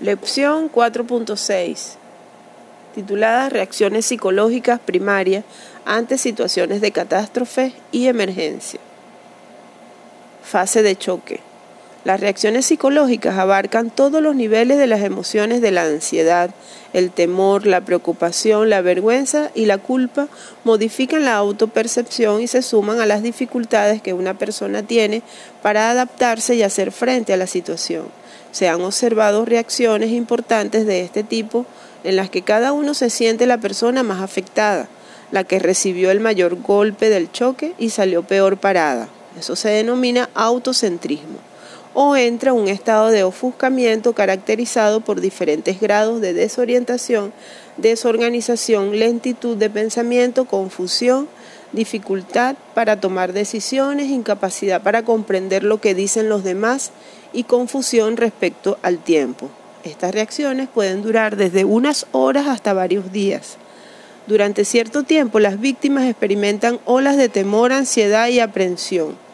Lección 4.6, titulada Reacciones psicológicas primarias ante situaciones de catástrofe y emergencia. Fase de choque. Las reacciones psicológicas abarcan todos los niveles de las emociones de la ansiedad, el temor, la preocupación, la vergüenza y la culpa, modifican la autopercepción y se suman a las dificultades que una persona tiene para adaptarse y hacer frente a la situación. Se han observado reacciones importantes de este tipo en las que cada uno se siente la persona más afectada, la que recibió el mayor golpe del choque y salió peor parada. Eso se denomina autocentrismo o entra un estado de ofuscamiento caracterizado por diferentes grados de desorientación, desorganización, lentitud de pensamiento, confusión, dificultad para tomar decisiones, incapacidad para comprender lo que dicen los demás y confusión respecto al tiempo. Estas reacciones pueden durar desde unas horas hasta varios días. Durante cierto tiempo las víctimas experimentan olas de temor, ansiedad y aprensión.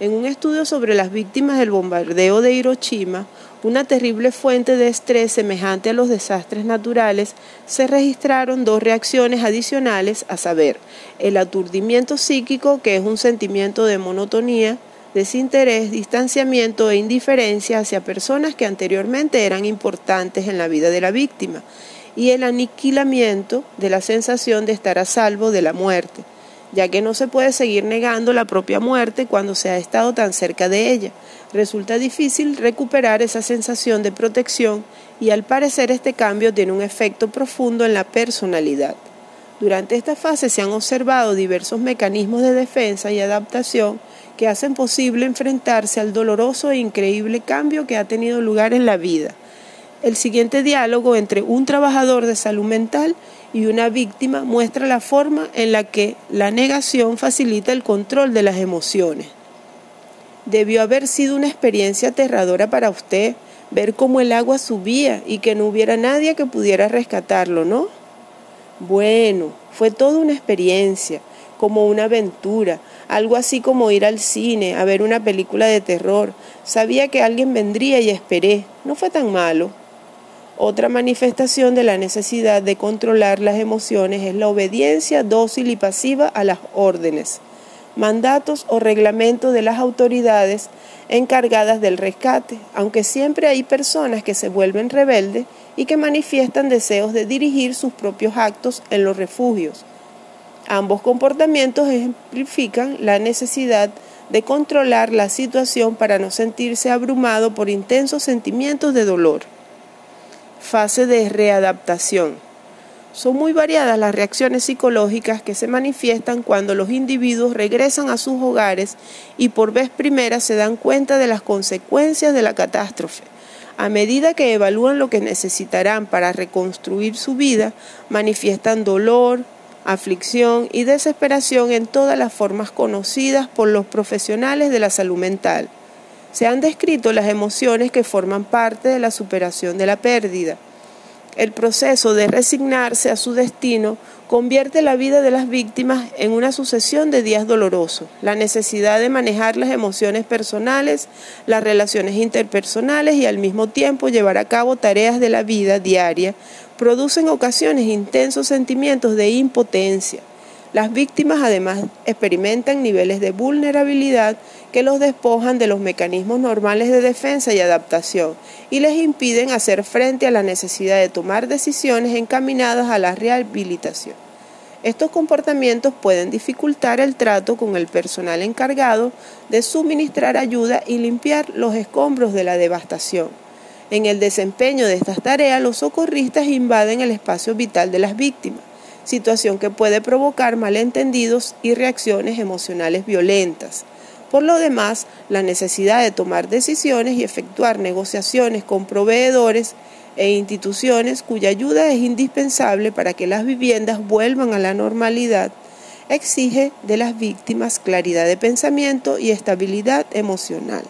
En un estudio sobre las víctimas del bombardeo de Hiroshima, una terrible fuente de estrés semejante a los desastres naturales, se registraron dos reacciones adicionales, a saber, el aturdimiento psíquico, que es un sentimiento de monotonía, desinterés, distanciamiento e indiferencia hacia personas que anteriormente eran importantes en la vida de la víctima, y el aniquilamiento de la sensación de estar a salvo de la muerte ya que no se puede seguir negando la propia muerte cuando se ha estado tan cerca de ella. Resulta difícil recuperar esa sensación de protección y al parecer este cambio tiene un efecto profundo en la personalidad. Durante esta fase se han observado diversos mecanismos de defensa y adaptación que hacen posible enfrentarse al doloroso e increíble cambio que ha tenido lugar en la vida. El siguiente diálogo entre un trabajador de salud mental y una víctima muestra la forma en la que la negación facilita el control de las emociones. Debió haber sido una experiencia aterradora para usted ver cómo el agua subía y que no hubiera nadie que pudiera rescatarlo, ¿no? Bueno, fue toda una experiencia, como una aventura, algo así como ir al cine a ver una película de terror. Sabía que alguien vendría y esperé. No fue tan malo. Otra manifestación de la necesidad de controlar las emociones es la obediencia dócil y pasiva a las órdenes, mandatos o reglamentos de las autoridades encargadas del rescate, aunque siempre hay personas que se vuelven rebeldes y que manifiestan deseos de dirigir sus propios actos en los refugios. Ambos comportamientos ejemplifican la necesidad de controlar la situación para no sentirse abrumado por intensos sentimientos de dolor fase de readaptación. Son muy variadas las reacciones psicológicas que se manifiestan cuando los individuos regresan a sus hogares y por vez primera se dan cuenta de las consecuencias de la catástrofe. A medida que evalúan lo que necesitarán para reconstruir su vida, manifiestan dolor, aflicción y desesperación en todas las formas conocidas por los profesionales de la salud mental. Se han descrito las emociones que forman parte de la superación de la pérdida. El proceso de resignarse a su destino convierte la vida de las víctimas en una sucesión de días dolorosos. La necesidad de manejar las emociones personales, las relaciones interpersonales y al mismo tiempo llevar a cabo tareas de la vida diaria producen ocasiones intensos sentimientos de impotencia. Las víctimas además experimentan niveles de vulnerabilidad que los despojan de los mecanismos normales de defensa y adaptación y les impiden hacer frente a la necesidad de tomar decisiones encaminadas a la rehabilitación. Estos comportamientos pueden dificultar el trato con el personal encargado de suministrar ayuda y limpiar los escombros de la devastación. En el desempeño de estas tareas, los socorristas invaden el espacio vital de las víctimas situación que puede provocar malentendidos y reacciones emocionales violentas. Por lo demás, la necesidad de tomar decisiones y efectuar negociaciones con proveedores e instituciones cuya ayuda es indispensable para que las viviendas vuelvan a la normalidad exige de las víctimas claridad de pensamiento y estabilidad emocional,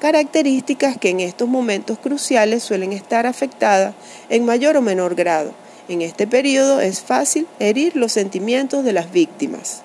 características que en estos momentos cruciales suelen estar afectadas en mayor o menor grado en este periodo es fácil herir los sentimientos de las víctimas.